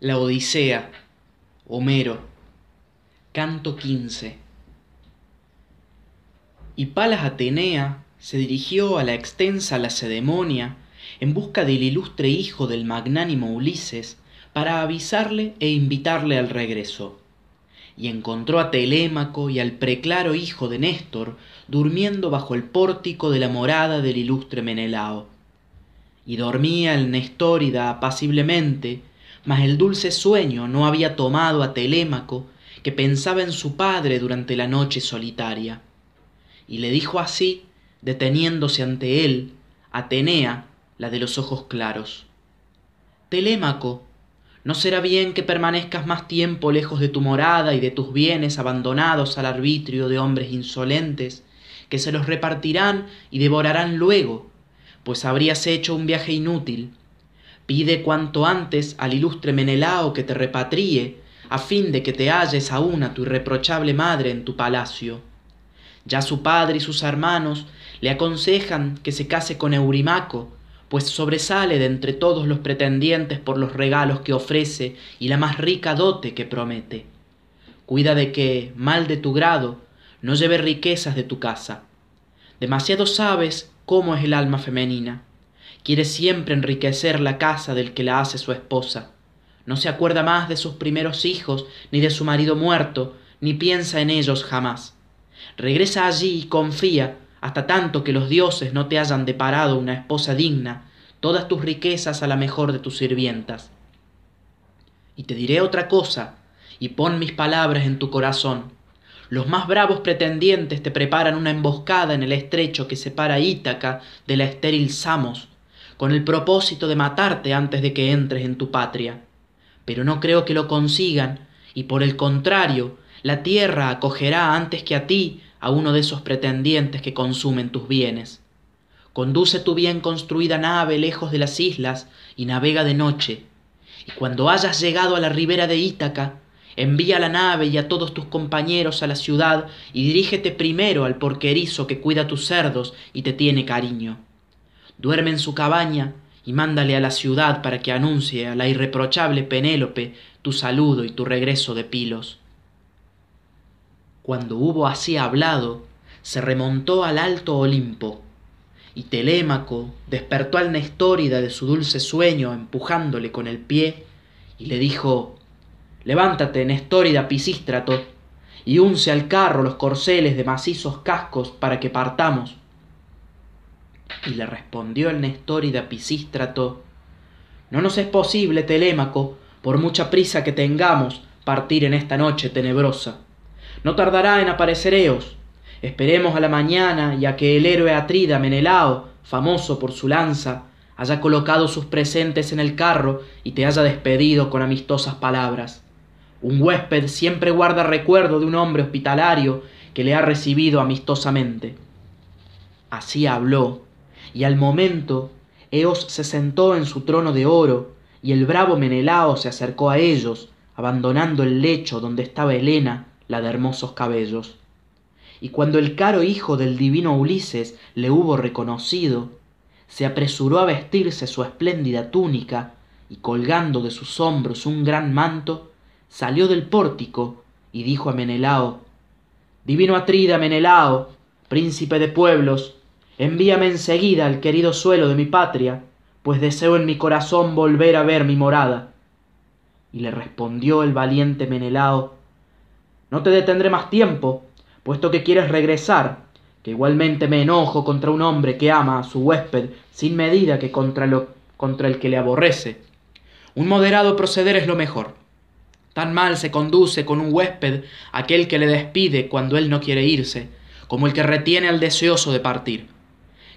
La Odisea, Homero, canto XV. Y Palas Atenea se dirigió a la extensa Lacedemonia en busca del ilustre hijo del magnánimo Ulises para avisarle e invitarle al regreso. Y encontró a Telémaco y al preclaro hijo de Néstor durmiendo bajo el pórtico de la morada del ilustre Menelao. Y dormía el Nestórida apaciblemente, mas el dulce sueño no había tomado a Telémaco, que pensaba en su padre durante la noche solitaria. Y le dijo así, deteniéndose ante él, Atenea, la de los ojos claros. Telémaco, ¿no será bien que permanezcas más tiempo lejos de tu morada y de tus bienes abandonados al arbitrio de hombres insolentes, que se los repartirán y devorarán luego, pues habrías hecho un viaje inútil, Pide cuanto antes al ilustre Menelao que te repatríe, a fin de que te halles aún a tu irreprochable madre en tu palacio. Ya su padre y sus hermanos le aconsejan que se case con Eurimaco, pues sobresale de entre todos los pretendientes por los regalos que ofrece y la más rica dote que promete. Cuida de que, mal de tu grado, no lleve riquezas de tu casa. Demasiado sabes cómo es el alma femenina quiere siempre enriquecer la casa del que la hace su esposa. No se acuerda más de sus primeros hijos, ni de su marido muerto, ni piensa en ellos jamás. Regresa allí y confía, hasta tanto que los dioses no te hayan deparado una esposa digna, todas tus riquezas a la mejor de tus sirvientas. Y te diré otra cosa, y pon mis palabras en tu corazón. Los más bravos pretendientes te preparan una emboscada en el estrecho que separa Ítaca de la estéril Samos, con el propósito de matarte antes de que entres en tu patria. Pero no creo que lo consigan, y por el contrario, la tierra acogerá antes que a ti a uno de esos pretendientes que consumen tus bienes. Conduce tu bien construida nave lejos de las islas y navega de noche, y cuando hayas llegado a la ribera de Ítaca, envía la nave y a todos tus compañeros a la ciudad y dirígete primero al porquerizo que cuida tus cerdos y te tiene cariño duerme en su cabaña y mándale a la ciudad para que anuncie a la irreprochable Penélope tu saludo y tu regreso de Pilos. Cuando hubo así hablado, se remontó al alto Olimpo, y Telémaco despertó al Nestórida de su dulce sueño empujándole con el pie, y le dijo Levántate, Nestórida Pisístrato, y unce al carro los corceles de macizos cascos para que partamos. Y le respondió el Nestórida Pisístrato, No nos es posible, Telémaco, por mucha prisa que tengamos, partir en esta noche tenebrosa. No tardará en aparecer Eos. Esperemos a la mañana y a que el héroe Atrida Menelao, famoso por su lanza, haya colocado sus presentes en el carro y te haya despedido con amistosas palabras. Un huésped siempre guarda recuerdo de un hombre hospitalario que le ha recibido amistosamente. Así habló, y al momento Eos se sentó en su trono de oro, y el bravo Menelao se acercó a ellos, abandonando el lecho donde estaba Helena, la de hermosos cabellos. Y cuando el caro hijo del divino Ulises le hubo reconocido, se apresuró a vestirse su espléndida túnica, y colgando de sus hombros un gran manto, salió del pórtico y dijo a Menelao, Divino Atrida Menelao, príncipe de pueblos, envíame enseguida al querido suelo de mi patria, pues deseo en mi corazón volver a ver mi morada. Y le respondió el valiente Menelao, no te detendré más tiempo, puesto que quieres regresar, que igualmente me enojo contra un hombre que ama a su huésped sin medida que contra, lo, contra el que le aborrece. Un moderado proceder es lo mejor. Tan mal se conduce con un huésped aquel que le despide cuando él no quiere irse, como el que retiene al deseoso de partir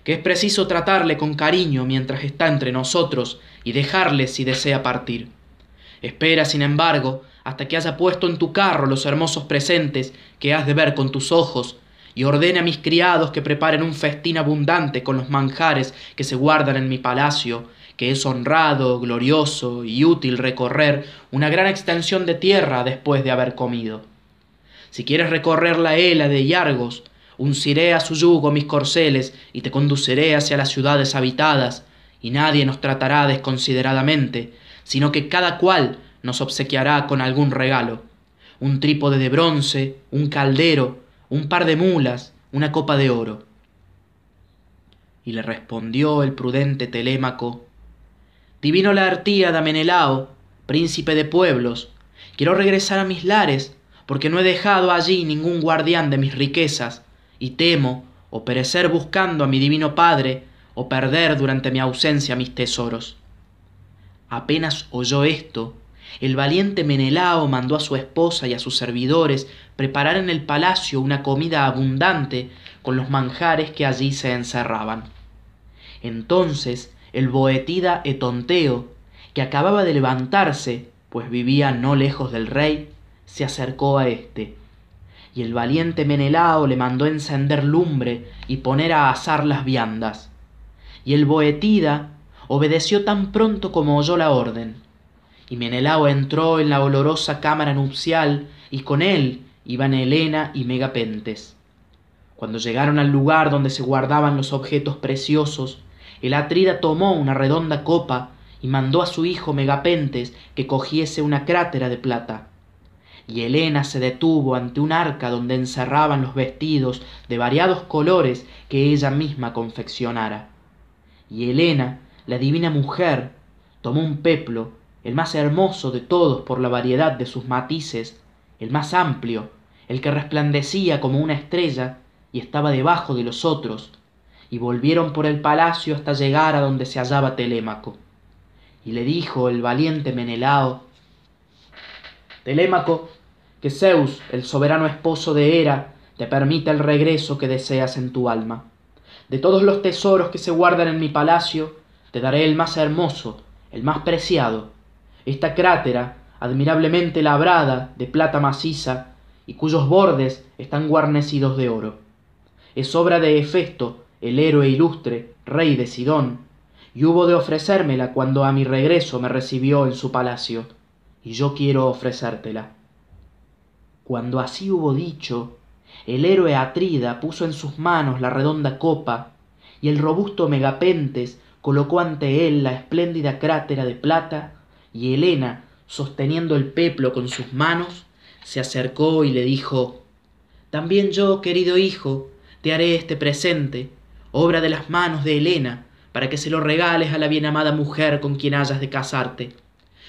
que es preciso tratarle con cariño mientras está entre nosotros y dejarle si desea partir. Espera, sin embargo, hasta que haya puesto en tu carro los hermosos presentes que has de ver con tus ojos, y ordene a mis criados que preparen un festín abundante con los manjares que se guardan en mi palacio, que es honrado, glorioso y útil recorrer una gran extensión de tierra después de haber comido. Si quieres recorrer la hela de Yargos, unciré a su yugo mis corceles y te conduciré hacia las ciudades habitadas, y nadie nos tratará desconsideradamente, sino que cada cual nos obsequiará con algún regalo, un trípode de bronce, un caldero, un par de mulas, una copa de oro. Y le respondió el prudente Telémaco, Divino Laertíada Menelao, príncipe de pueblos, quiero regresar a mis lares, porque no he dejado allí ningún guardián de mis riquezas, y temo o perecer buscando a mi divino Padre, o perder durante mi ausencia mis tesoros. Apenas oyó esto, el valiente Menelao mandó a su esposa y a sus servidores preparar en el palacio una comida abundante con los manjares que allí se encerraban. Entonces el boetida Etonteo, que acababa de levantarse, pues vivía no lejos del rey, se acercó a éste. Y el valiente Menelao le mandó encender lumbre y poner a asar las viandas. Y el boetida obedeció tan pronto como oyó la orden y Menelao entró en la olorosa cámara nupcial y con él iban Helena y Megapentes. Cuando llegaron al lugar donde se guardaban los objetos preciosos, el Atrida tomó una redonda copa y mandó a su hijo Megapentes que cogiese una crátera de plata. Y Helena se detuvo ante un arca donde encerraban los vestidos de variados colores que ella misma confeccionara. Y Helena, la divina mujer, tomó un peplo el más hermoso de todos por la variedad de sus matices, el más amplio, el que resplandecía como una estrella y estaba debajo de los otros, y volvieron por el palacio hasta llegar a donde se hallaba Telémaco. Y le dijo el valiente Menelao, Telémaco, que Zeus, el soberano esposo de Hera, te permita el regreso que deseas en tu alma. De todos los tesoros que se guardan en mi palacio, te daré el más hermoso, el más preciado, esta crátera, admirablemente labrada de plata maciza, y cuyos bordes están guarnecidos de oro. Es obra de Hefesto, el héroe ilustre, rey de Sidón, y hubo de ofrecérmela cuando a mi regreso me recibió en su palacio, y yo quiero ofrecértela. Cuando así hubo dicho, el héroe Atrida puso en sus manos la redonda copa, y el robusto Megapentes colocó ante él la espléndida crátera de plata y Helena, sosteniendo el peplo con sus manos, se acercó y le dijo También yo, querido hijo, te haré este presente, obra de las manos de Helena, para que se lo regales a la bien amada mujer con quien hayas de casarte.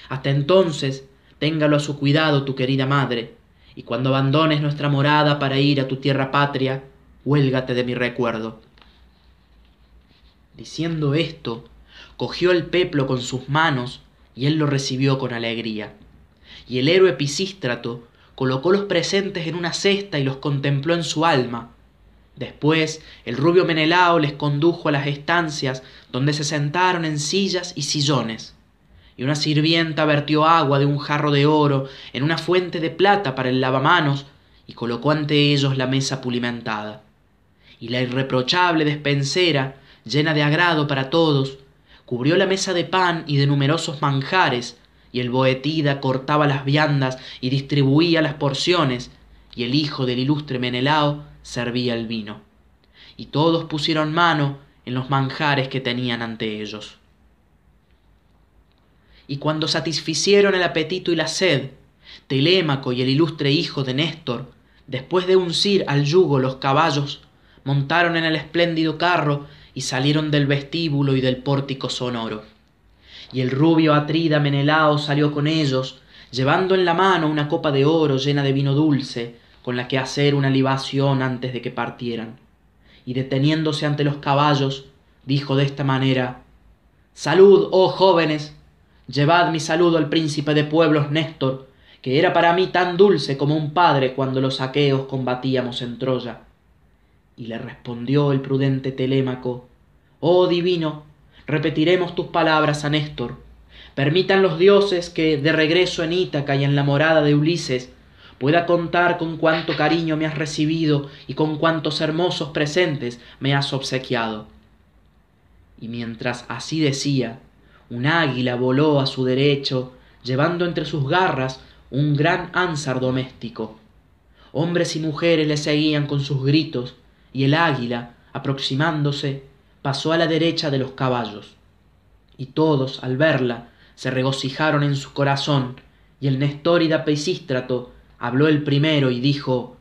Hasta entonces, téngalo a su cuidado tu querida madre, y cuando abandones nuestra morada para ir a tu tierra patria, huélgate de mi recuerdo. Diciendo esto, cogió el peplo con sus manos y él lo recibió con alegría. Y el héroe Pisístrato colocó los presentes en una cesta y los contempló en su alma. Después el rubio Menelao les condujo a las estancias donde se sentaron en sillas y sillones. Y una sirvienta vertió agua de un jarro de oro en una fuente de plata para el lavamanos y colocó ante ellos la mesa pulimentada. Y la irreprochable despensera, llena de agrado para todos, cubrió la mesa de pan y de numerosos manjares, y el boetida cortaba las viandas y distribuía las porciones, y el hijo del ilustre Menelao servía el vino. Y todos pusieron mano en los manjares que tenían ante ellos. Y cuando satisficieron el apetito y la sed, Telémaco y el ilustre hijo de Néstor, después de uncir al yugo los caballos, montaron en el espléndido carro y salieron del vestíbulo y del pórtico sonoro. Y el rubio Atrida Menelao salió con ellos, llevando en la mano una copa de oro llena de vino dulce, con la que hacer una libación antes de que partieran. Y deteniéndose ante los caballos, dijo de esta manera Salud, oh jóvenes, llevad mi saludo al príncipe de pueblos Néstor, que era para mí tan dulce como un padre cuando los aqueos combatíamos en Troya y le respondió el prudente Telémaco, Oh divino, repetiremos tus palabras a Néstor. Permitan los dioses que, de regreso en Ítaca y en la morada de Ulises, pueda contar con cuánto cariño me has recibido y con cuántos hermosos presentes me has obsequiado. Y mientras así decía, un águila voló a su derecho, llevando entre sus garras un gran ánsar doméstico. Hombres y mujeres le seguían con sus gritos, y el águila, aproximándose, pasó a la derecha de los caballos. Y todos, al verla, se regocijaron en su corazón y el nestórida Pisístrato habló el primero y dijo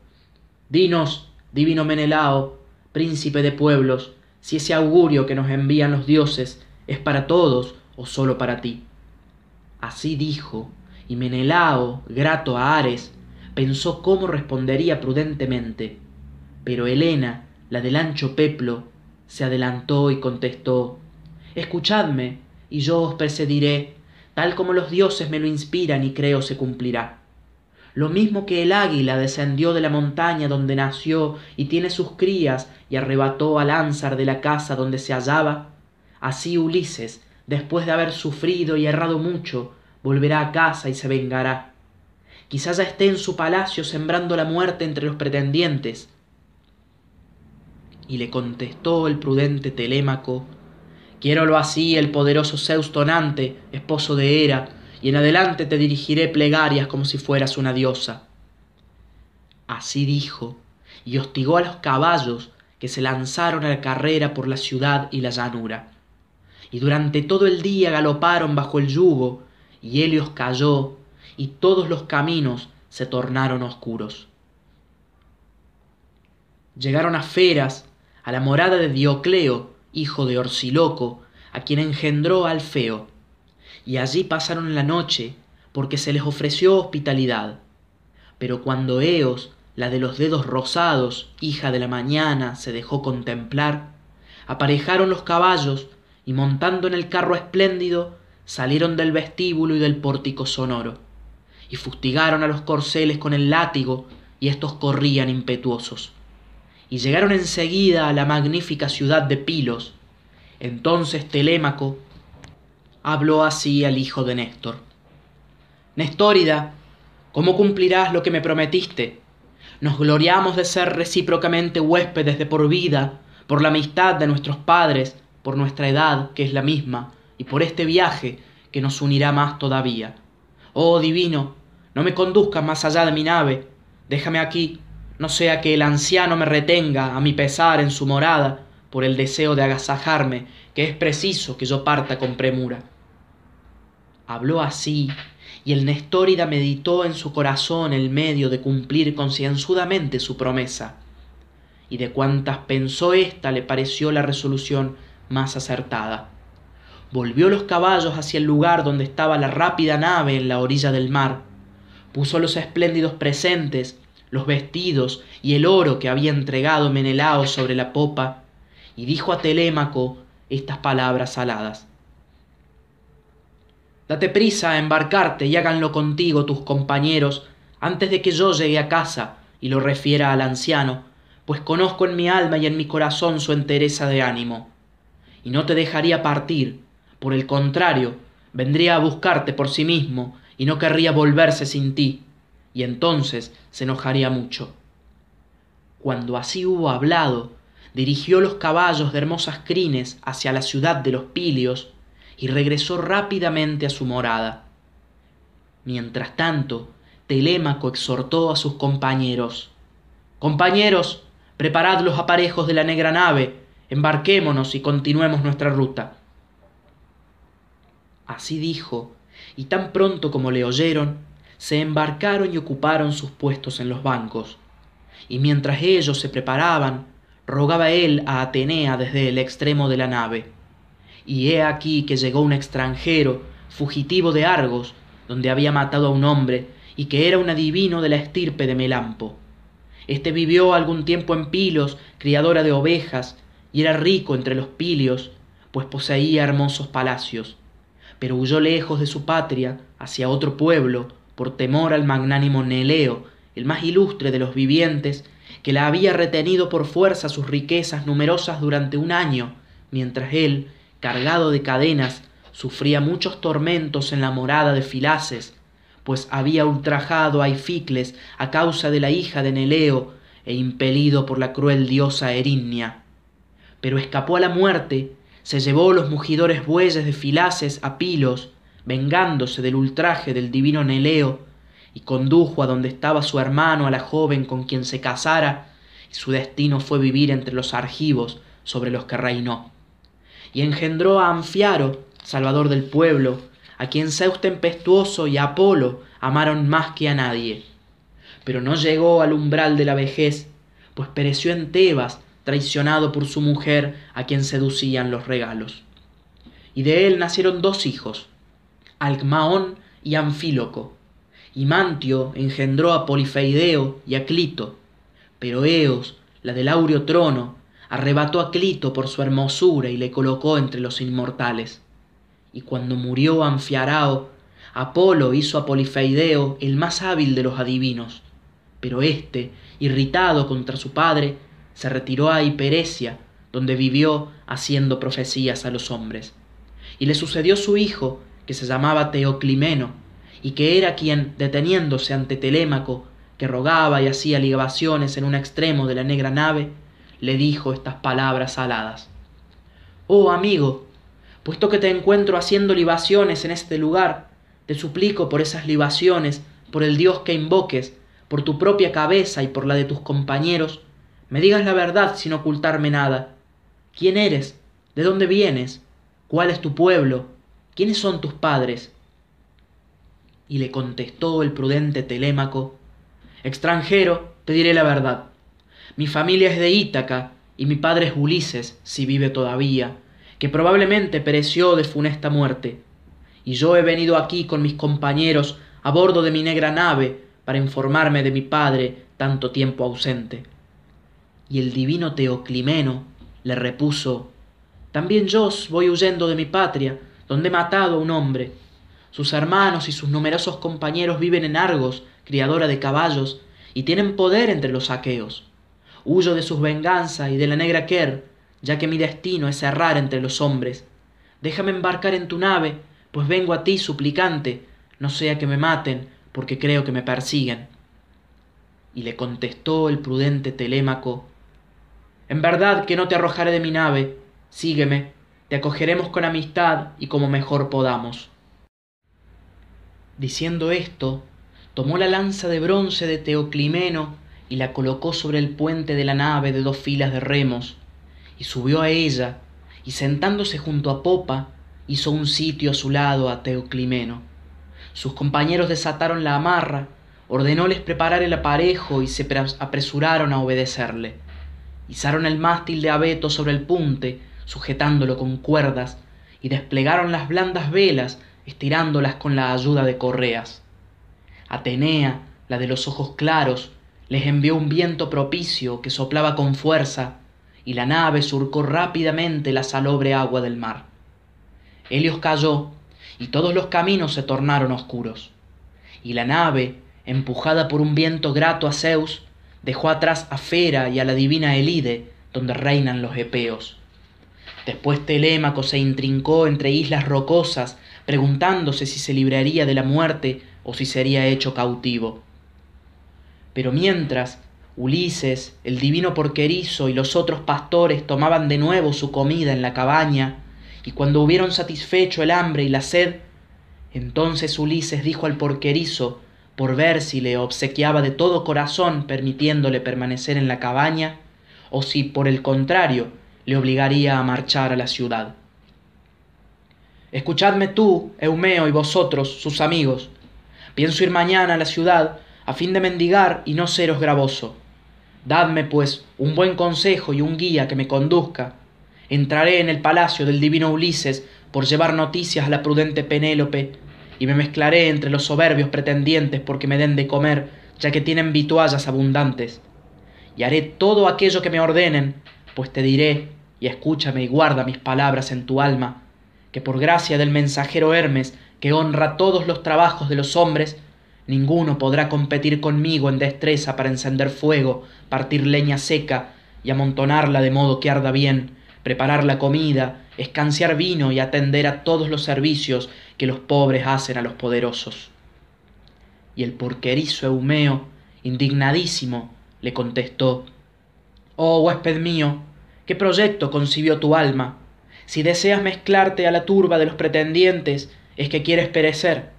dinos divino menelao príncipe de pueblos si ese augurio que nos envían los dioses es para todos o sólo para ti. Así dijo y menelao grato a ares pensó cómo respondería prudentemente. Pero helena la del ancho peplo se adelantó y contestó escuchadme y yo os precediré tal como los dioses me lo inspiran y creo se cumplirá. Lo mismo que el águila descendió de la montaña donde nació y tiene sus crías y arrebató al ánzar de la casa donde se hallaba así ulises después de haber sufrido y errado mucho volverá a casa y se vengará. Quizá ya esté en su palacio sembrando la muerte entre los pretendientes. Y le contestó el prudente telémaco quiérolo así el poderoso zeus tonante esposo de hera y en adelante te dirigiré plegarias como si fueras una diosa así dijo y hostigó a los caballos que se lanzaron a la carrera por la ciudad y la llanura y durante todo el día galoparon bajo el yugo y helios cayó y todos los caminos se tornaron oscuros. Llegaron a feras a la morada de diocleo hijo de orsiloco a quien engendró alfeo. Y allí pasaron la noche porque se les ofreció hospitalidad. Pero cuando eos la de los dedos rosados hija de la mañana se dejó contemplar aparejaron los caballos y montando en el carro espléndido salieron del vestíbulo y del pórtico sonoro y fustigaron a los corceles con el látigo y éstos corrían impetuosos. Y llegaron enseguida a la magnífica ciudad de pilos. Entonces telémaco habló así al hijo de néstor. Nestórida cómo cumplirás lo que me prometiste nos gloriamos de ser recíprocamente huéspedes de por vida por la amistad de nuestros padres por nuestra edad que es la misma y por este viaje que nos unirá más todavía. Oh divino no me conduzcas más allá de mi nave. Déjame aquí no sea que el anciano me retenga a mi pesar en su morada por el deseo de agasajarme que es preciso que yo parta con premura. Habló así y el nestórida meditó en su corazón el medio de cumplir concienzudamente su promesa. Y de cuantas pensó ésta le pareció la resolución más acertada. Volvió los caballos hacia el lugar donde estaba la rápida nave en la orilla del mar. Puso los espléndidos presentes los vestidos y el oro que había entregado menelao sobre la popa y dijo a telémaco estas palabras aladas. Date prisa a embarcarte y háganlo contigo tus compañeros antes de que yo llegue a casa y lo refiera al anciano pues conozco en mi alma y en mi corazón su entereza de ánimo y no te dejaría partir. Por el contrario vendría a buscarte por sí mismo y no querría volverse sin ti y entonces se enojaría mucho. Cuando así hubo hablado dirigió los caballos de hermosas crines hacia la ciudad de los pilios y regresó rápidamente a su morada. Mientras tanto telémaco exhortó a sus compañeros compañeros preparad los aparejos de la negra nave embarquémonos y continuemos nuestra ruta. Así dijo y tan pronto como le oyeron se embarcaron y ocuparon sus puestos en los bancos. Y mientras ellos se preparaban rogaba él a atenea desde el extremo de la nave. Y he aquí que llegó un extranjero fugitivo de argos donde había matado a un hombre y que era un adivino de la estirpe de melampo. Este vivió algún tiempo en pilos criadora de ovejas y era rico entre los pilios pues poseía hermosos palacios pero huyó lejos de su patria hacia otro pueblo por temor al magnánimo Neleo, el más ilustre de los vivientes, que la había retenido por fuerza sus riquezas numerosas durante un año, mientras él, cargado de cadenas, sufría muchos tormentos en la morada de Filaces, pues había ultrajado a Ificles a causa de la hija de Neleo e impelido por la cruel diosa Erinia. Pero escapó a la muerte, se llevó los mugidores bueyes de Filaces a Pilos, vengándose del ultraje del divino Neleo, y condujo a donde estaba su hermano a la joven con quien se casara, y su destino fue vivir entre los argivos sobre los que reinó. Y engendró a Anfiaro, salvador del pueblo, a quien Zeus tempestuoso y Apolo amaron más que a nadie. Pero no llegó al umbral de la vejez, pues pereció en Tebas, traicionado por su mujer a quien seducían los regalos. Y de él nacieron dos hijos, Alcmaón y Anfíloco. Y Mantio engendró a Polifeideo y a Clito. Pero Eos, la del áureo trono, arrebató a Clito por su hermosura y le colocó entre los inmortales. Y cuando murió Anfiarao, Apolo hizo a Polifeideo el más hábil de los adivinos. Pero éste, irritado contra su padre, se retiró a Hiperesia, donde vivió haciendo profecías a los hombres. Y le sucedió su hijo, que se llamaba Teoclimeno, y que era quien, deteniéndose ante Telémaco, que rogaba y hacía libaciones en un extremo de la negra nave, le dijo estas palabras aladas. Oh amigo, puesto que te encuentro haciendo libaciones en este lugar, te suplico por esas libaciones, por el Dios que invoques, por tu propia cabeza y por la de tus compañeros, me digas la verdad sin ocultarme nada. ¿Quién eres? ¿De dónde vienes? ¿Cuál es tu pueblo? ¿Quiénes son tus padres? Y le contestó el prudente Telémaco, Extranjero, te diré la verdad. Mi familia es de Ítaca, y mi padre es Ulises, si vive todavía, que probablemente pereció de funesta muerte. Y yo he venido aquí con mis compañeros a bordo de mi negra nave para informarme de mi padre tanto tiempo ausente. Y el divino Teoclimeno le repuso También yo voy huyendo de mi patria, donde he matado a un hombre. Sus hermanos y sus numerosos compañeros viven en Argos, criadora de caballos, y tienen poder entre los aqueos. Huyo de sus venganzas y de la negra Ker, ya que mi destino es errar entre los hombres. Déjame embarcar en tu nave, pues vengo a ti suplicante, no sea que me maten, porque creo que me persiguen. Y le contestó el prudente Telémaco, En verdad que no te arrojaré de mi nave, sígueme, te acogeremos con amistad y como mejor podamos. Diciendo esto, tomó la lanza de bronce de Teoclimeno y la colocó sobre el puente de la nave de dos filas de remos, y subió a ella, y sentándose junto a popa, hizo un sitio a su lado a Teoclimeno. Sus compañeros desataron la amarra, ordenóles preparar el aparejo y se apresuraron a obedecerle. Izaron el mástil de abeto sobre el punte, sujetándolo con cuerdas, y desplegaron las blandas velas, estirándolas con la ayuda de correas. Atenea, la de los ojos claros, les envió un viento propicio que soplaba con fuerza, y la nave surcó rápidamente la salobre agua del mar. Helios cayó, y todos los caminos se tornaron oscuros. Y la nave, empujada por un viento grato a Zeus, dejó atrás a Fera y a la divina Elide, donde reinan los epeos. Después Telémaco se intrincó entre islas rocosas, preguntándose si se libraría de la muerte o si sería hecho cautivo. Pero mientras Ulises, el divino porquerizo y los otros pastores tomaban de nuevo su comida en la cabaña, y cuando hubieron satisfecho el hambre y la sed, entonces Ulises dijo al porquerizo, por ver si le obsequiaba de todo corazón permitiéndole permanecer en la cabaña, o si por el contrario le obligaría a marchar a la ciudad. Escuchadme tú, Eumeo, y vosotros, sus amigos. Pienso ir mañana a la ciudad a fin de mendigar y no seros gravoso. Dadme, pues, un buen consejo y un guía que me conduzca. Entraré en el palacio del divino Ulises por llevar noticias a la prudente Penélope, y me mezclaré entre los soberbios pretendientes porque me den de comer, ya que tienen vituallas abundantes. Y haré todo aquello que me ordenen, pues te diré, y escúchame y guarda mis palabras en tu alma, que por gracia del mensajero Hermes, que honra todos los trabajos de los hombres, ninguno podrá competir conmigo en destreza para encender fuego, partir leña seca y amontonarla de modo que arda bien, preparar la comida, escanciar vino y atender a todos los servicios que los pobres hacen a los poderosos. Y el porquerizo Eumeo, indignadísimo, le contestó Oh huésped mío, ¿qué proyecto concibió tu alma? Si deseas mezclarte a la turba de los pretendientes, es que quieres perecer.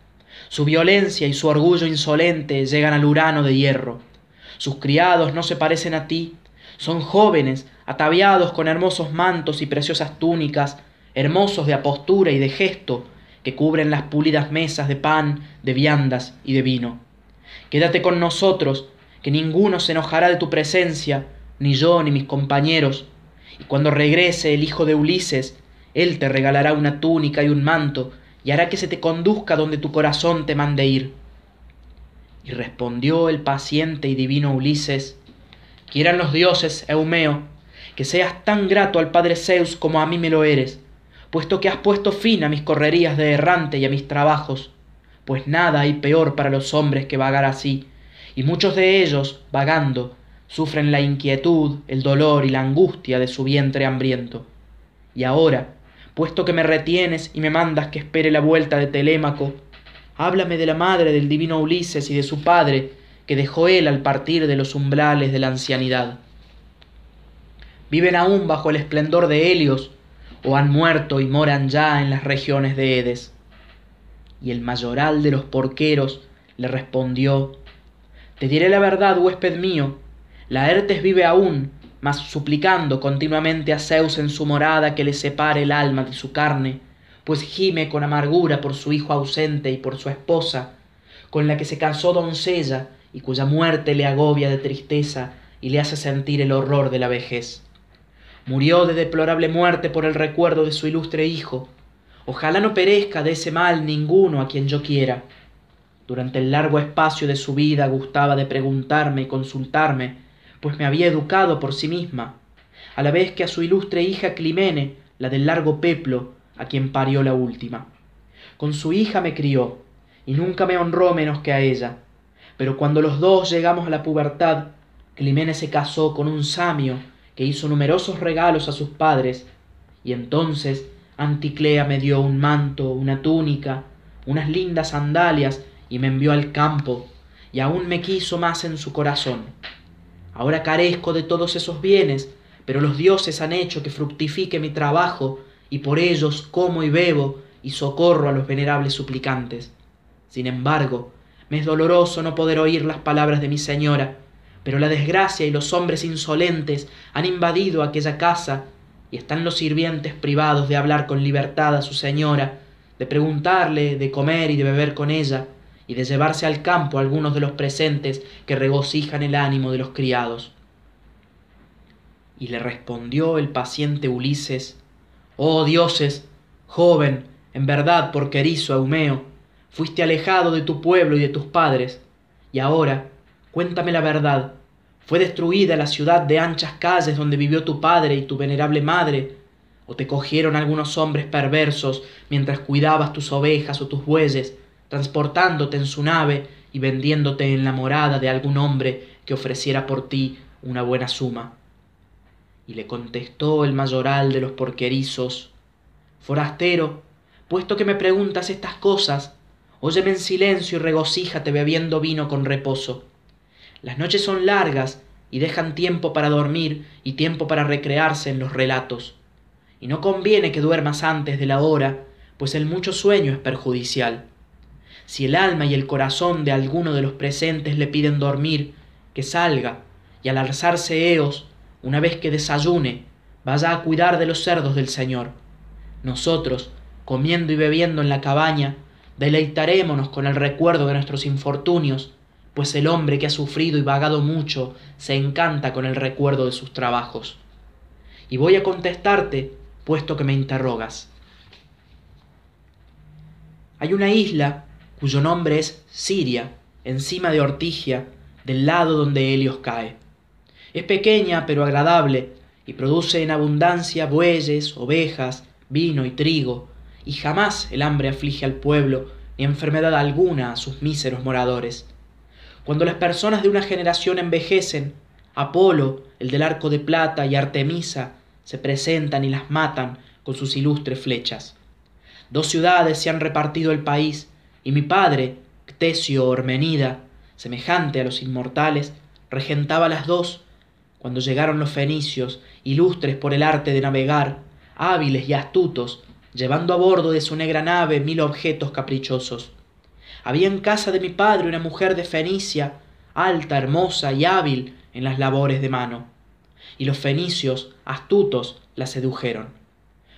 Su violencia y su orgullo insolente llegan al Urano de hierro. Sus criados no se parecen a ti, son jóvenes, ataviados con hermosos mantos y preciosas túnicas, hermosos de apostura y de gesto, que cubren las pulidas mesas de pan, de viandas y de vino. Quédate con nosotros, que ninguno se enojará de tu presencia, ni yo ni mis compañeros, y cuando regrese el hijo de Ulises, él te regalará una túnica y un manto, y hará que se te conduzca donde tu corazón te mande ir. Y respondió el paciente y divino Ulises, quieran los dioses, Eumeo, que seas tan grato al padre Zeus como a mí me lo eres, puesto que has puesto fin a mis correrías de errante y a mis trabajos, pues nada hay peor para los hombres que vagar así, y muchos de ellos, vagando, sufren la inquietud, el dolor y la angustia de su vientre hambriento. Y ahora, puesto que me retienes y me mandas que espere la vuelta de Telémaco, háblame de la madre del divino Ulises y de su padre, que dejó él al partir de los umbrales de la ancianidad. Viven aún bajo el esplendor de Helios, o han muerto y moran ya en las regiones de Edes. Y el mayoral de los porqueros le respondió, Te diré la verdad, huésped mío, Laertes vive aún, mas suplicando continuamente a Zeus en su morada que le separe el alma de su carne, pues gime con amargura por su hijo ausente y por su esposa, con la que se casó doncella y cuya muerte le agobia de tristeza y le hace sentir el horror de la vejez. Murió de deplorable muerte por el recuerdo de su ilustre hijo. Ojalá no perezca de ese mal ninguno a quien yo quiera. Durante el largo espacio de su vida gustaba de preguntarme y consultarme pues me había educado por sí misma, a la vez que a su ilustre hija Climene, la del largo peplo, a quien parió la última. Con su hija me crió, y nunca me honró menos que a ella. Pero cuando los dos llegamos a la pubertad, Climene se casó con un samio que hizo numerosos regalos a sus padres, y entonces Anticlea me dio un manto, una túnica, unas lindas sandalias, y me envió al campo, y aún me quiso más en su corazón. Ahora carezco de todos esos bienes, pero los dioses han hecho que fructifique mi trabajo, y por ellos como y bebo y socorro a los venerables suplicantes. Sin embargo, me es doloroso no poder oír las palabras de mi señora, pero la desgracia y los hombres insolentes han invadido aquella casa, y están los sirvientes privados de hablar con libertad a su señora, de preguntarle, de comer y de beber con ella, y de llevarse al campo algunos de los presentes que regocijan el ánimo de los criados. Y le respondió el paciente Ulises, Oh dioses, joven, en verdad porquerizo Eumeo, fuiste alejado de tu pueblo y de tus padres, y ahora, cuéntame la verdad, ¿fue destruida la ciudad de anchas calles donde vivió tu padre y tu venerable madre? ¿O te cogieron algunos hombres perversos mientras cuidabas tus ovejas o tus bueyes, transportándote en su nave y vendiéndote en la morada de algún hombre que ofreciera por ti una buena suma. Y le contestó el mayoral de los porquerizos, Forastero, puesto que me preguntas estas cosas, óyeme en silencio y regocíjate bebiendo vino con reposo. Las noches son largas y dejan tiempo para dormir y tiempo para recrearse en los relatos. Y no conviene que duermas antes de la hora, pues el mucho sueño es perjudicial. Si el alma y el corazón de alguno de los presentes le piden dormir, que salga, y al alzarse Eos, una vez que desayune, vaya a cuidar de los cerdos del Señor. Nosotros, comiendo y bebiendo en la cabaña, deleitarémonos con el recuerdo de nuestros infortunios, pues el hombre que ha sufrido y vagado mucho se encanta con el recuerdo de sus trabajos. Y voy a contestarte, puesto que me interrogas. Hay una isla cuyo nombre es Siria, encima de Ortigia, del lado donde Helios cae. Es pequeña pero agradable, y produce en abundancia bueyes, ovejas, vino y trigo, y jamás el hambre aflige al pueblo, ni enfermedad alguna a sus míseros moradores. Cuando las personas de una generación envejecen, Apolo, el del arco de plata, y Artemisa se presentan y las matan con sus ilustres flechas. Dos ciudades se han repartido el país, y mi padre, Ctesio Ormenida, semejante a los inmortales, regentaba las dos, cuando llegaron los fenicios, ilustres por el arte de navegar, hábiles y astutos, llevando a bordo de su negra nave mil objetos caprichosos. Había en casa de mi padre una mujer de Fenicia, alta, hermosa y hábil en las labores de mano. Y los fenicios, astutos, la sedujeron.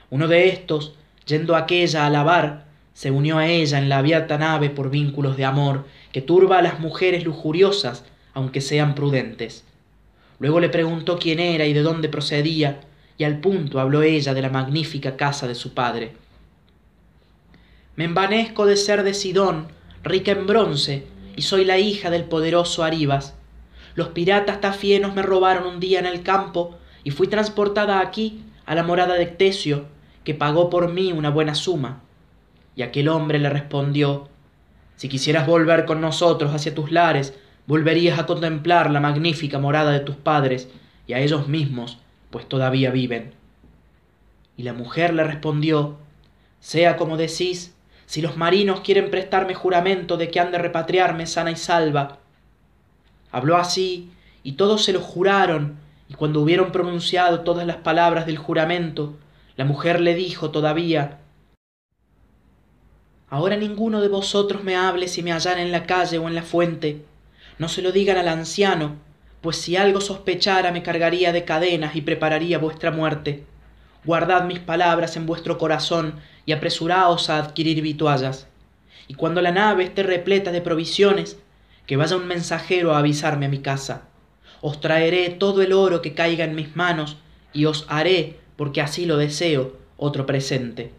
Uno de estos, yendo aquella a lavar, se unió a ella en la abierta nave por vínculos de amor que turba a las mujeres lujuriosas aunque sean prudentes luego le preguntó quién era y de dónde procedía y al punto habló ella de la magnífica casa de su padre me envanezco de ser de sidón rica en bronce y soy la hija del poderoso aribas. Los piratas tafienos me robaron un día en el campo y fui transportada aquí a la morada de Ctesio que pagó por mí una buena suma. Y aquel hombre le respondió si quisieras volver con nosotros hacia tus lares volverías a contemplar la magnífica morada de tus padres y a ellos mismos pues todavía viven. Y la mujer le respondió sea como decís si los marinos quieren prestarme juramento de que han de repatriarme sana y salva. Habló así y todos se lo juraron y cuando hubieron pronunciado todas las palabras del juramento la mujer le dijo todavía ahora ninguno de vosotros me hable si me hallara en la calle o en la fuente. No se lo digan al anciano pues si algo sospechara me cargaría de cadenas y prepararía vuestra muerte guardad mis palabras en vuestro corazón y apresuraos a adquirir vituallas. Y cuando la nave esté repleta de provisiones que vaya un mensajero a avisarme a mi casa. Os traeré todo el oro que caiga en mis manos y os haré porque así lo deseo otro presente.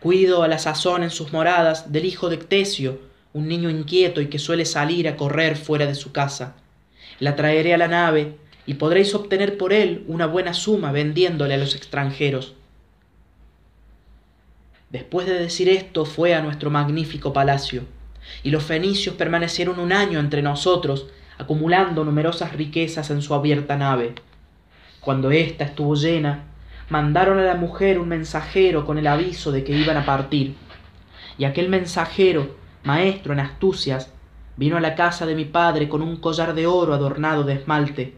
Cuido a la sazón en sus moradas del hijo de Ctesio un niño inquieto y que suele salir a correr fuera de su casa. La traeré a la nave y podréis obtener por él una buena suma vendiéndole a los extranjeros. Después de decir esto fue a nuestro magnífico palacio y los fenicios permanecieron un año entre nosotros acumulando numerosas riquezas en su abierta nave. Cuando ésta estuvo llena mandaron a la mujer un mensajero con el aviso de que iban a partir. Y aquel mensajero maestro en astucias vino a la casa de mi padre con un collar de oro adornado de esmalte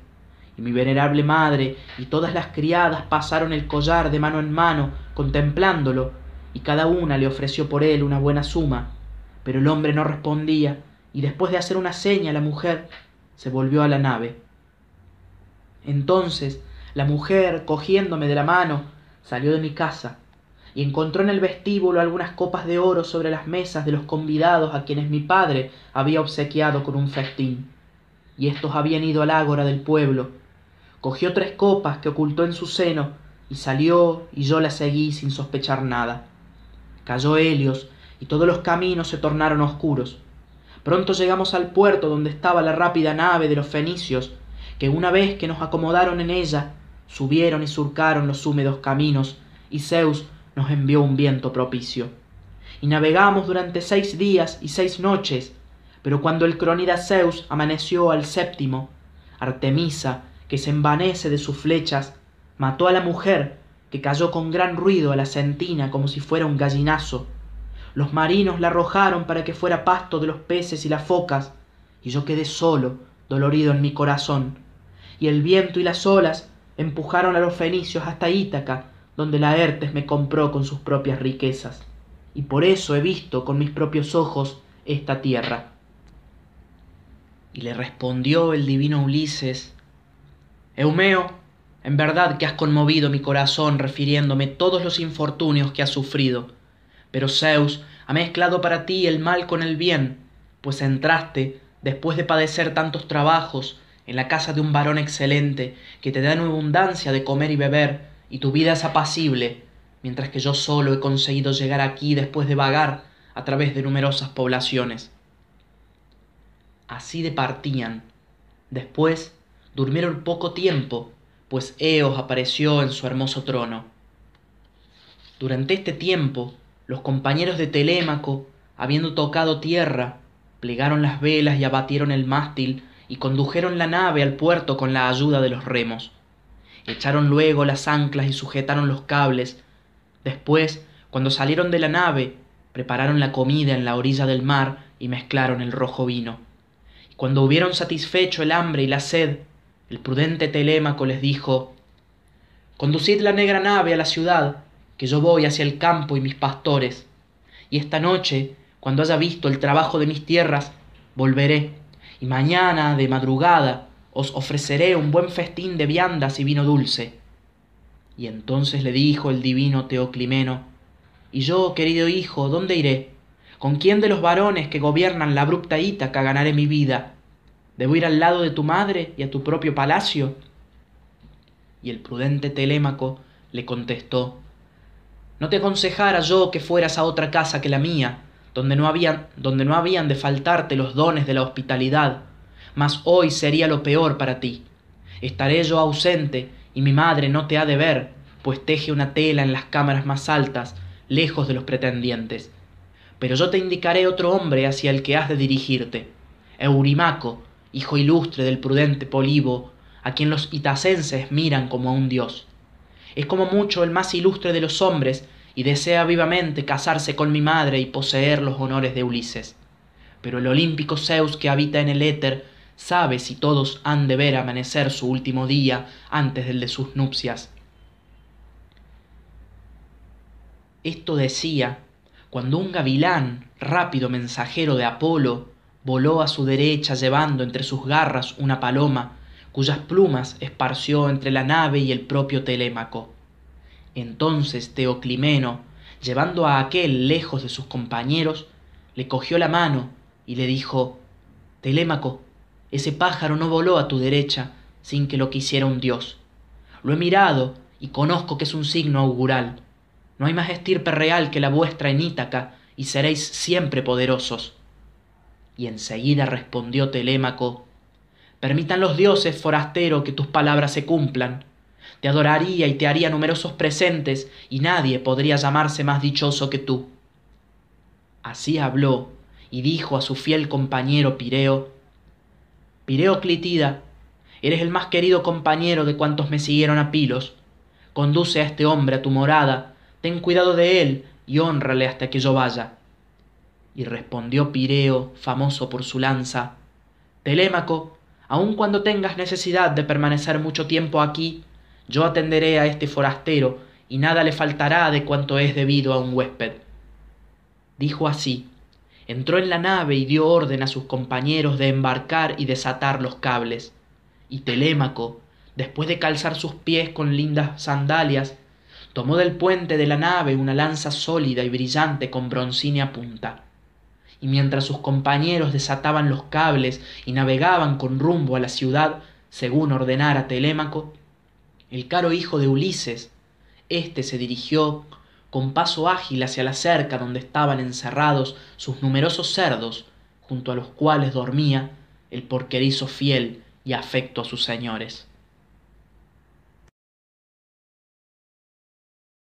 y mi venerable madre y todas las criadas pasaron el collar de mano en mano contemplándolo y cada una le ofreció por él una buena suma. Pero el hombre no respondía y después de hacer una seña a la mujer se volvió a la nave. Entonces la mujer cogiéndome de la mano salió de mi casa y encontró en el vestíbulo algunas copas de oro sobre las mesas de los convidados a quienes mi padre había obsequiado con un festín. Y éstos habían ido al ágora del pueblo cogió tres copas que ocultó en su seno y salió y yo la seguí sin sospechar nada. Cayó helios y todos los caminos se tornaron oscuros. Pronto llegamos al puerto donde estaba la rápida nave de los fenicios que una vez que nos acomodaron en ella subieron y surcaron los húmedos caminos y zeus nos envió un viento propicio. Y navegamos durante seis días y seis noches pero cuando el cronida zeus amaneció al séptimo artemisa que se envanece de sus flechas mató a la mujer que cayó con gran ruido a la sentina como si fuera un gallinazo. Los marinos la arrojaron para que fuera pasto de los peces y las focas y yo quedé solo dolorido en mi corazón. Y el viento y las olas empujaron a los fenicios hasta ítaca donde Laertes me compró con sus propias riquezas, y por eso he visto con mis propios ojos esta tierra. Y le respondió el divino Ulises, Eumeo, en verdad que has conmovido mi corazón refiriéndome todos los infortunios que has sufrido, pero Zeus ha mezclado para ti el mal con el bien, pues entraste, después de padecer tantos trabajos, en la casa de un varón excelente que te da en abundancia de comer y beber, y tu vida es apacible, mientras que yo solo he conseguido llegar aquí después de vagar a través de numerosas poblaciones. Así departían. Después durmieron poco tiempo, pues Eos apareció en su hermoso trono. Durante este tiempo, los compañeros de Telémaco, habiendo tocado tierra, plegaron las velas y abatieron el mástil y condujeron la nave al puerto con la ayuda de los remos. Echaron luego las anclas y sujetaron los cables. Después cuando salieron de la nave prepararon la comida en la orilla del mar y mezclaron el rojo vino. Y cuando hubieron satisfecho el hambre y la sed el prudente telémaco les dijo conducid la negra nave a la ciudad que yo voy hacia el campo y mis pastores. Y esta noche cuando haya visto el trabajo de mis tierras volveré. Y mañana de madrugada os ofreceré un buen festín de viandas y vino dulce. Y entonces le dijo el divino teoclimeno y yo querido hijo dónde iré con quién de los varones que gobiernan la abrupta ítaca ganaré mi vida debo ir al lado de tu madre y a tu propio palacio. Y el prudente telémaco le contestó no te aconsejara yo que fueras a otra casa que la mía donde no habían, donde no habían de faltarte los dones de la hospitalidad. Mas hoy sería lo peor para ti. Estaré yo ausente y mi madre no te ha de ver pues teje una tela en las cámaras más altas lejos de los pretendientes. Pero yo te indicaré otro hombre hacia el que has de dirigirte eurimaco hijo ilustre del prudente polibo a quien los itacenses miran como a un dios. Es como mucho el más ilustre de los hombres y desea vivamente casarse con mi madre y poseer los honores de ulises. Pero el olímpico zeus que habita en el éter sabe si todos han de ver amanecer su último día antes del de sus nupcias. Esto decía cuando un gavilán rápido mensajero de apolo voló a su derecha llevando entre sus garras una paloma cuyas plumas esparció entre la nave y el propio telémaco. Entonces teoclimeno llevando a aquél lejos de sus compañeros le cogió la mano y le dijo telémaco ese pájaro no voló a tu derecha sin que lo quisiera un dios. Lo he mirado y conozco que es un signo augural. No hay más estirpe real que la vuestra en ítaca y seréis siempre poderosos y enseguida respondió telémaco permitan los dioses forastero que tus palabras se cumplan. Te adoraría y te haría numerosos presentes y nadie podría llamarse más dichoso que tú así habló y dijo a su fiel compañero pireo pireo clitida eres el más querido compañero de cuantos me siguieron a pilos. Conduce a este hombre a tu morada ten cuidado de él y hónrale hasta que yo vaya y respondió pireo famoso por su lanza telémaco aun cuando tengas necesidad de permanecer mucho tiempo aquí yo atenderé a este forastero y nada le faltará de cuanto es debido a un huésped. Dijo así entró en la nave y dio orden a sus compañeros de embarcar y desatar los cables. Y telémaco después de calzar sus pies con lindas sandalias tomó del puente de la nave una lanza sólida y brillante con broncínea punta y mientras sus compañeros desataban los cables y navegaban con rumbo a la ciudad según ordenara telémaco el caro hijo de ulises éste se dirigió con paso ágil hacia la cerca donde estaban encerrados sus numerosos cerdos junto a los cuales dormía el porquerizo fiel y afecto a sus señores